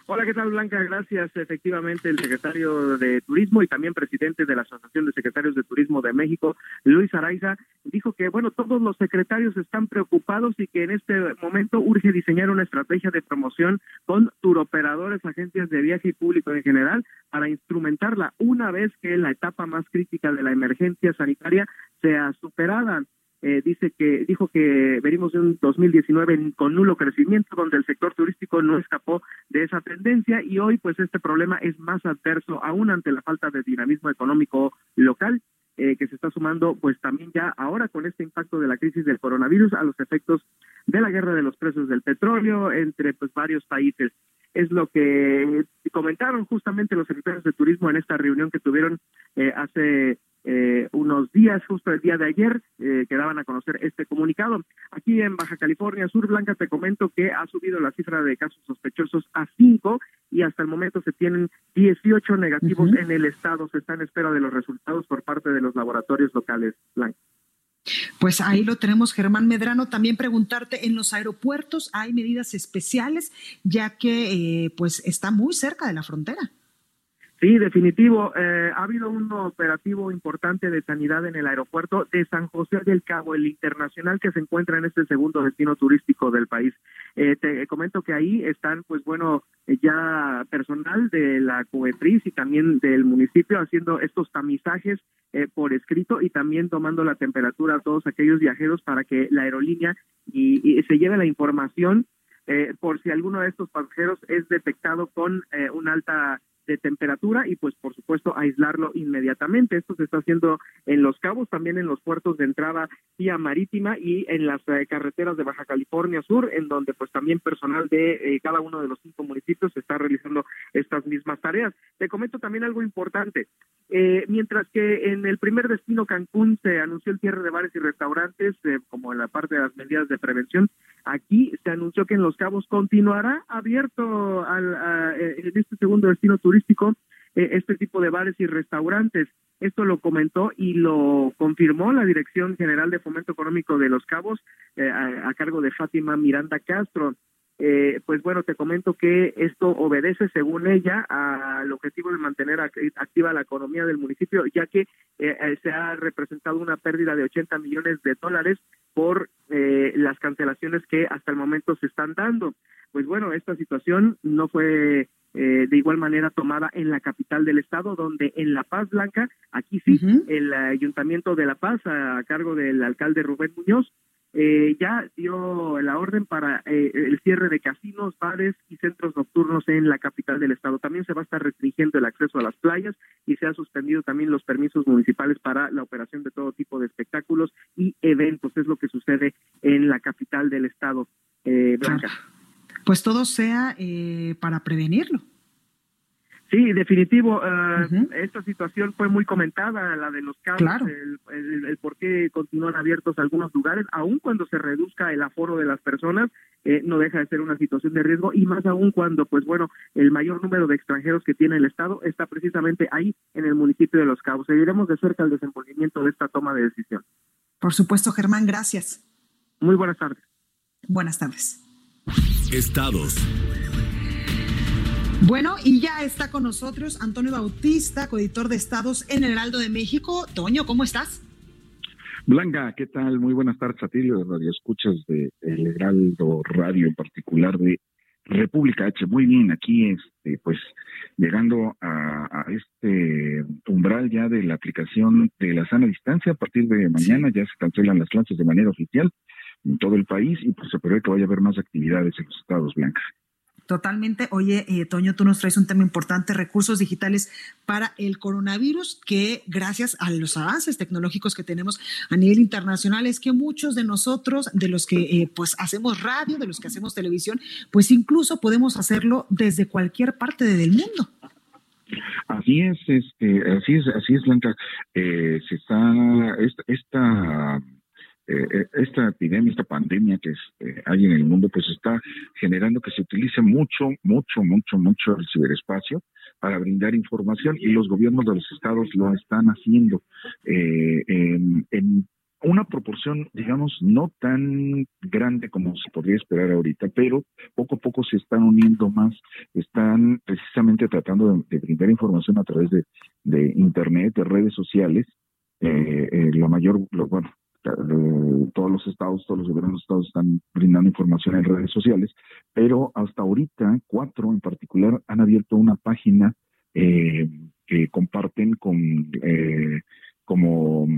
Hola, ¿qué tal Blanca? Gracias. Efectivamente, el secretario de Turismo y también presidente de la Asociación de Secretarios de Turismo de México, Luis Araiza, dijo que, bueno, todos los secretarios están preocupados y que en este momento urge diseñar una estrategia de promoción con turoperadores, agencias de viaje y público en general para instrumentarla una vez que la etapa más crítica de la emergencia sanitaria sea superada. Eh, dice que dijo que venimos de un 2019 con nulo crecimiento donde el sector turístico no escapó de esa tendencia y hoy pues este problema es más adverso aún ante la falta de dinamismo económico local eh, que se está sumando pues también ya ahora con este impacto de la crisis del coronavirus a los efectos de la guerra de los precios del petróleo entre pues varios países es lo que comentaron justamente los secretarios de turismo en esta reunión que tuvieron eh, hace eh, unos días, justo el día de ayer, eh, que daban a conocer este comunicado. Aquí en Baja California Sur, Blanca, te comento que ha subido la cifra de casos sospechosos a 5 y hasta el momento se tienen 18 negativos en el estado. Se está en espera de los resultados por parte de los laboratorios locales, Blanca. Pues ahí lo tenemos, Germán Medrano. También preguntarte, ¿en los aeropuertos hay medidas especiales ya que eh, pues está muy cerca de la frontera? Sí, definitivo. Eh, ha habido un operativo importante de sanidad en el aeropuerto de San José del Cabo, el internacional que se encuentra en este segundo destino turístico del país. Eh, te comento que ahí están, pues bueno, ya personal de la COEPRIS y también del municipio haciendo estos tamizajes eh, por escrito y también tomando la temperatura a todos aquellos viajeros para que la aerolínea y, se lleve la información por si alguno de estos pasajeros es detectado con una alta de temperatura y pues por supuesto aislarlo inmediatamente. Esto se está haciendo en Los Cabos, también en los puertos de entrada vía marítima y en las eh, carreteras de Baja California Sur, en donde pues también personal de eh, cada uno de los cinco municipios está realizando estas mismas tareas. Te comento también algo importante. Eh, mientras que en el primer destino Cancún se anunció el cierre de bares y restaurantes como en la parte de las medidas de prevención, aquí se anunció que en Los Cabos continuará abierto al, en este segundo destino turístico eh, este tipo de bares y restaurantes. Esto lo comentó y lo confirmó la Dirección General de Fomento Económico de Los Cabos eh, a, cargo de Fátima Miranda Castro. Eh, pues bueno, te comento que esto obedece, según ella, al objetivo de mantener activa la economía del municipio, ya que se ha representado una pérdida de 80 millones de dólares por las cancelaciones que hasta el momento se están dando. Pues bueno, esta situación no fue eh, de igual manera tomada en la capital del estado, donde en La Paz Blanca, aquí sí, el Ayuntamiento de La Paz, a, cargo del alcalde Rubén Muñoz, eh, ya dio la orden para eh, el cierre de casinos, bares y centros nocturnos en la capital del estado. También se va a estar restringiendo el acceso a las playas y se han suspendido también los permisos municipales para la operación de todo tipo de espectáculos y eventos. Es lo que sucede en la capital del estado, Blanca pues todo sea eh, para prevenirlo. Sí, definitivo. Eh, esta situación fue muy comentada, la de los casos, el, por qué continúan abiertos algunos lugares, aun cuando se reduzca el aforo de las personas, eh, no deja de ser una situación de riesgo y más aún cuando, pues bueno, el mayor número de extranjeros que tiene el Estado está precisamente ahí en el municipio de Los Cabos. Seguiremos de cerca el desenvolvimiento de esta toma de decisión. Por supuesto, Germán, gracias. Muy buenas tardes. Buenas tardes. Estados. Bueno, y ya está con nosotros Antonio Bautista, coeditor de Estados en el Heraldo de México. Toño, ¿cómo estás? Blanca, ¿qué tal? Muy buenas tardes a ti, de Radio Escuchas de El Heraldo Radio, en particular de República H. Muy bien, aquí este, pues llegando a, este umbral ya de la aplicación de la sana distancia. A partir de mañana ya se cancelan las clases de manera oficial en todo el país y pues se prevé que vaya a haber más actividades en los estados blancos. Totalmente. Oye, eh, Toño, tú nos traes un tema importante, recursos digitales para el coronavirus, que gracias a los avances tecnológicos que tenemos a nivel internacional, es que muchos de nosotros, de los que eh, pues hacemos radio, de los que hacemos televisión, pues incluso podemos hacerlo desde cualquier parte del mundo. Así es, este, así es, así es, Blanca. Eh, se está esta, esta eh, eh, esta epidemia, esta pandemia que eh, hay en el mundo, pues está generando que se utilice mucho, mucho, mucho, mucho el ciberespacio para brindar información y los gobiernos de los estados lo están haciendo en, una proporción, digamos, no tan grande como se podría esperar ahorita, pero poco a poco se están uniendo más, están precisamente tratando de, brindar información a través de, de Internet, de redes sociales. la mayor, bueno, todos los estados, todos los gobiernos de estados están brindando información en redes sociales, pero hasta ahorita cuatro en particular han abierto una página eh, que comparten con eh, como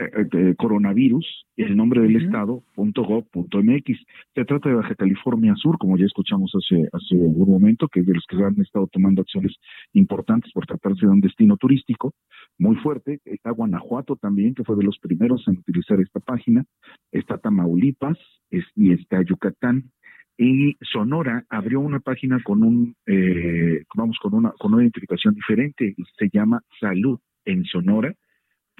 eh, coronavirus, el nombre del estado, punto .mx. Se trata de Baja California Sur, como ya escuchamos hace, hace un momento, que es de los que han estado tomando acciones importantes por tratarse de un destino turístico muy fuerte. Está Guanajuato también, que fue de los primeros en utilizar esta página. Está Tamaulipas y está Yucatán. Y Sonora abrió una página con un, eh, vamos, con una, con una identificación diferente, se llama Salud en Sonora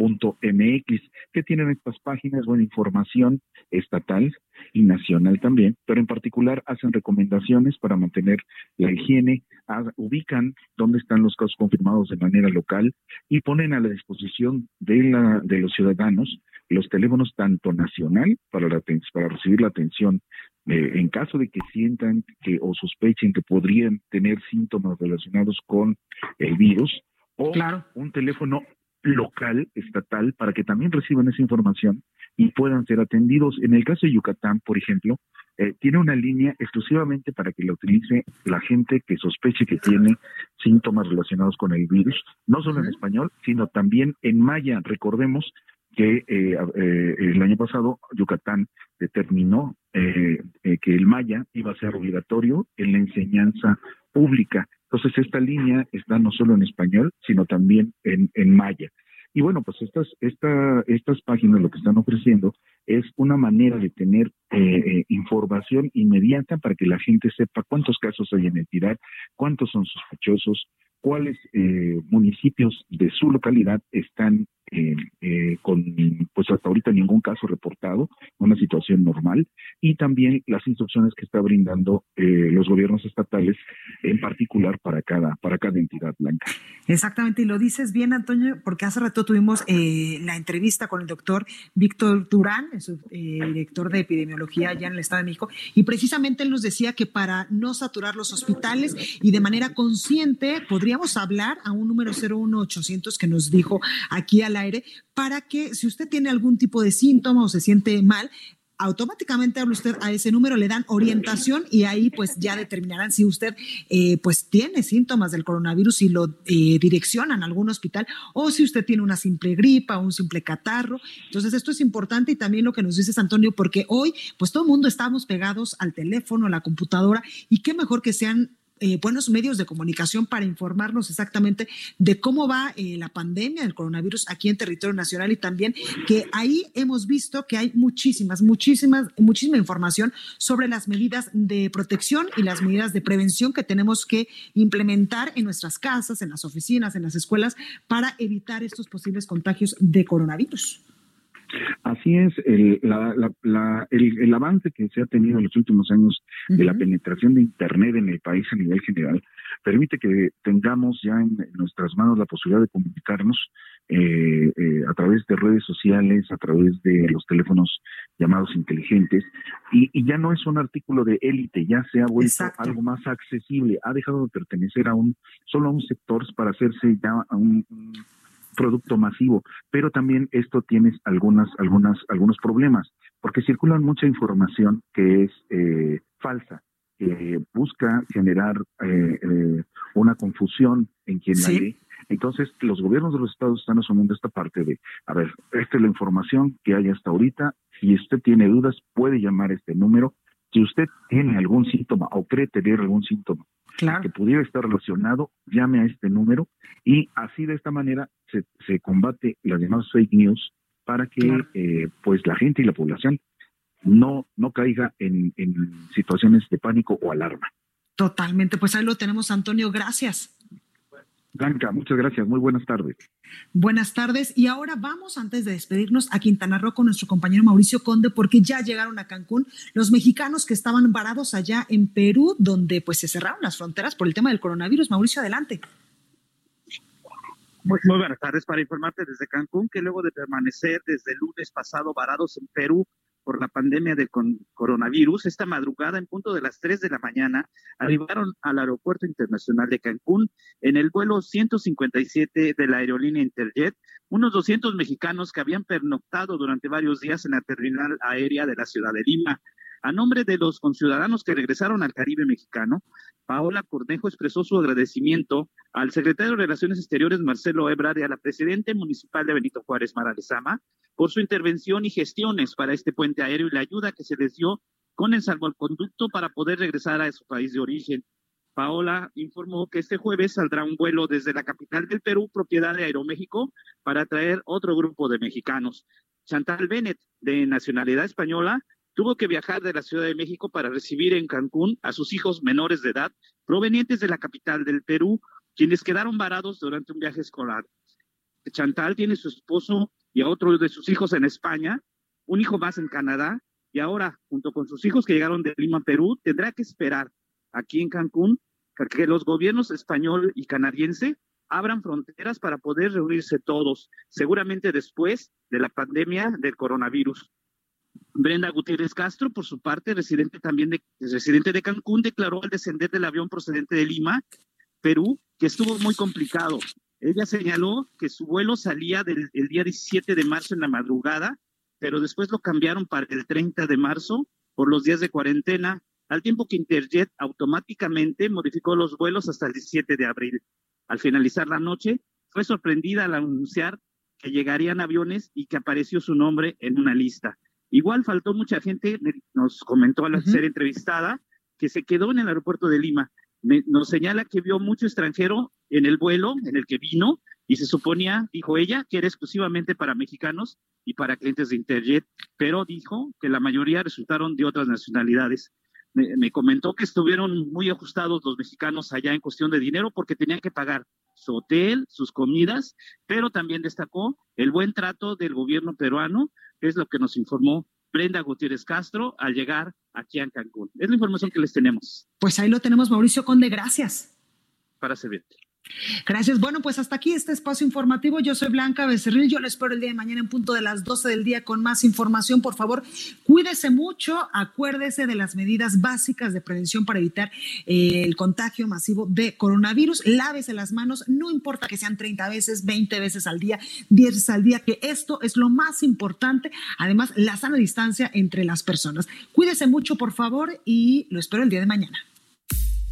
.mx, que tienen estas páginas, buena información estatal y nacional también, pero en particular hacen recomendaciones para mantener la higiene, ubican dónde están los casos confirmados de manera local y ponen a la disposición de, la, de los ciudadanos los teléfonos tanto nacional para, la, para recibir la atención eh, en caso de que sientan que o sospechen que podrían tener síntomas relacionados con el virus, o un teléfono local, estatal, para que también reciban esa información y puedan ser atendidos. En el caso de Yucatán, por ejemplo, eh, tiene una línea exclusivamente para que la utilice la gente que sospeche que tiene síntomas relacionados con el virus, no solo en español, sino también en maya. Recordemos que eh, eh, el año pasado Yucatán determinó que el maya iba a ser obligatorio en la enseñanza pública. Entonces, esta línea está no solo en español, sino también en, maya. Y bueno, pues estas, esta, estas páginas lo que están ofreciendo es una manera de tener eh, eh, información inmediata para que la gente sepa cuántos casos hay en entidad, cuántos son sospechosos, cuáles eh, municipios de su localidad están eh, eh, con, pues hasta ahorita ningún caso reportado, una situación normal, y también las instrucciones que está brindando los gobiernos estatales, en particular para cada, para cada entidad blanca. Exactamente, y lo dices bien, Antonio, porque hace rato tuvimos la entrevista con el doctor Víctor Durán, su director de epidemiología allá en el Estado de México, y precisamente él nos decía que para no saturar los hospitales y de manera consciente podría podríamos hablar a un número 01800 que nos dijo aquí al aire para que si usted tiene algún tipo de síntoma o se siente mal, automáticamente habla usted a ese número, le dan orientación y ahí pues ya determinarán si usted eh, pues tiene síntomas del coronavirus y lo eh, direccionan a algún hospital o si usted tiene una simple gripa un simple catarro. Entonces esto es importante y también lo que nos dices Antonio, porque hoy pues todo el mundo estamos pegados al teléfono, a la computadora y qué mejor que sean eh, buenos medios de comunicación para informarnos exactamente de cómo va eh, la pandemia del coronavirus aquí en territorio nacional y también que ahí hemos visto que hay muchísimas, muchísimas, muchísima información sobre las medidas de protección y las medidas de prevención que tenemos que implementar en nuestras casas, en las oficinas, en las escuelas para evitar estos posibles contagios de coronavirus. Así es, el, el, avance que se ha tenido en los últimos años de la penetración de Internet en el país a nivel general permite que tengamos ya en nuestras manos la posibilidad de comunicarnos eh, eh, a través de redes sociales, a través de los teléfonos llamados inteligentes, y, ya no es un artículo de élite, ya se ha vuelto algo más accesible, ha dejado de pertenecer a un solo a un sector para hacerse ya a un producto masivo, pero también esto tiene algunas, algunas, algunos problemas, porque circulan mucha información que es eh, falsa, que busca generar eh, eh, una confusión en quien la lee. Entonces, los gobiernos de los estados están asumiendo esta parte de, a ver, esta es la información que hay hasta ahorita. Si usted tiene dudas, puede llamar a este número. Si usted tiene algún síntoma o cree tener algún síntoma que pudiera estar relacionado, llame a este número y así de esta manera se, se combate las demás fake news para que eh, pues la gente y la población no, no caiga en, en situaciones de pánico o alarma. Totalmente, pues ahí lo tenemos, Antonio, gracias. Blanca, muchas gracias. Muy buenas tardes. Buenas tardes. Y ahora vamos, antes de despedirnos, a Quintana Roo con nuestro compañero Mauricio Conde, porque ya llegaron a Cancún los mexicanos que estaban varados allá en Perú, donde pues se cerraron las fronteras por el tema del coronavirus. Mauricio, adelante. Muy, buenas tardes para informarte desde Cancún que luego de permanecer desde el lunes pasado varados en Perú por la pandemia del coronavirus, esta madrugada en punto de las 3 de la mañana arribaron al Aeropuerto Internacional de Cancún en el vuelo 157 de la aerolínea Interjet unos 200 mexicanos que habían pernoctado durante varios días en la terminal aérea de la ciudad de Lima. A nombre de los conciudadanos que regresaron al Caribe mexicano, Paola Cornejo expresó su agradecimiento al secretario de Relaciones Exteriores Marcelo Ebrard y a la presidenta municipal de Benito Juárez Mara Lezama por su intervención y gestiones para este puente aéreo y la ayuda que se les dio con el salvoconducto para poder regresar a su país de origen. Paola informó que este jueves saldrá un vuelo desde la capital del Perú, propiedad de Aeroméxico, para traer otro grupo de mexicanos. Chantal Bennett, de nacionalidad española, tuvo que viajar de la Ciudad de México para recibir en Cancún a sus hijos menores de edad provenientes de la capital del Perú, quienes quedaron varados durante un viaje escolar. Chantal tiene su esposo y a otro de sus hijos en España, un hijo más en Canadá, y ahora, junto con sus hijos que llegaron de Lima, Perú, tendrá que esperar aquí en Cancún que los gobiernos español y canadiense abran fronteras para poder reunirse todos, seguramente después de la pandemia del coronavirus. Brenda Gutiérrez Castro, por su parte, residente también de, residente de Cancún, declaró al descender del avión procedente de Lima, Perú, que estuvo muy complicado. Ella señaló que su vuelo salía del, el día 17 de marzo en la madrugada, pero después lo cambiaron para el 30 de marzo por los días de cuarentena al tiempo que Interjet automáticamente modificó los vuelos hasta el 17 de abril. Al finalizar la noche, fue sorprendida al anunciar que llegarían aviones y que apareció su nombre en una lista. Igual faltó mucha gente, nos comentó al ser entrevistada, que se quedó en el aeropuerto de Lima. nos señala que vio mucho extranjero en el vuelo en el que vino y se suponía, dijo ella, que era exclusivamente para mexicanos y para clientes de Interjet, pero dijo que la mayoría resultaron de otras nacionalidades me, comentó que estuvieron muy ajustados los mexicanos allá en cuestión de dinero porque tenían que pagar su hotel, sus comidas, pero también destacó el buen trato del gobierno peruano, es lo que nos informó Brenda Gutiérrez Castro al llegar aquí a Cancún. Es la información que les tenemos. Pues ahí lo tenemos, Mauricio Conde, gracias. Para servirte. Gracias. Bueno, pues hasta aquí este espacio informativo. Yo soy Blanca Becerril. Yo les espero el día de mañana en punto de las 12 del día con más información. Por favor, cuídese mucho. Acuérdese de las medidas básicas de prevención para evitar eh, el contagio masivo de coronavirus. Lávese las manos. No importa que sean 30 veces, 20 veces al día, 10 veces al día, que esto es lo más importante. Además, la sana distancia entre las personas. Cuídese mucho, por favor, y lo espero el día de mañana.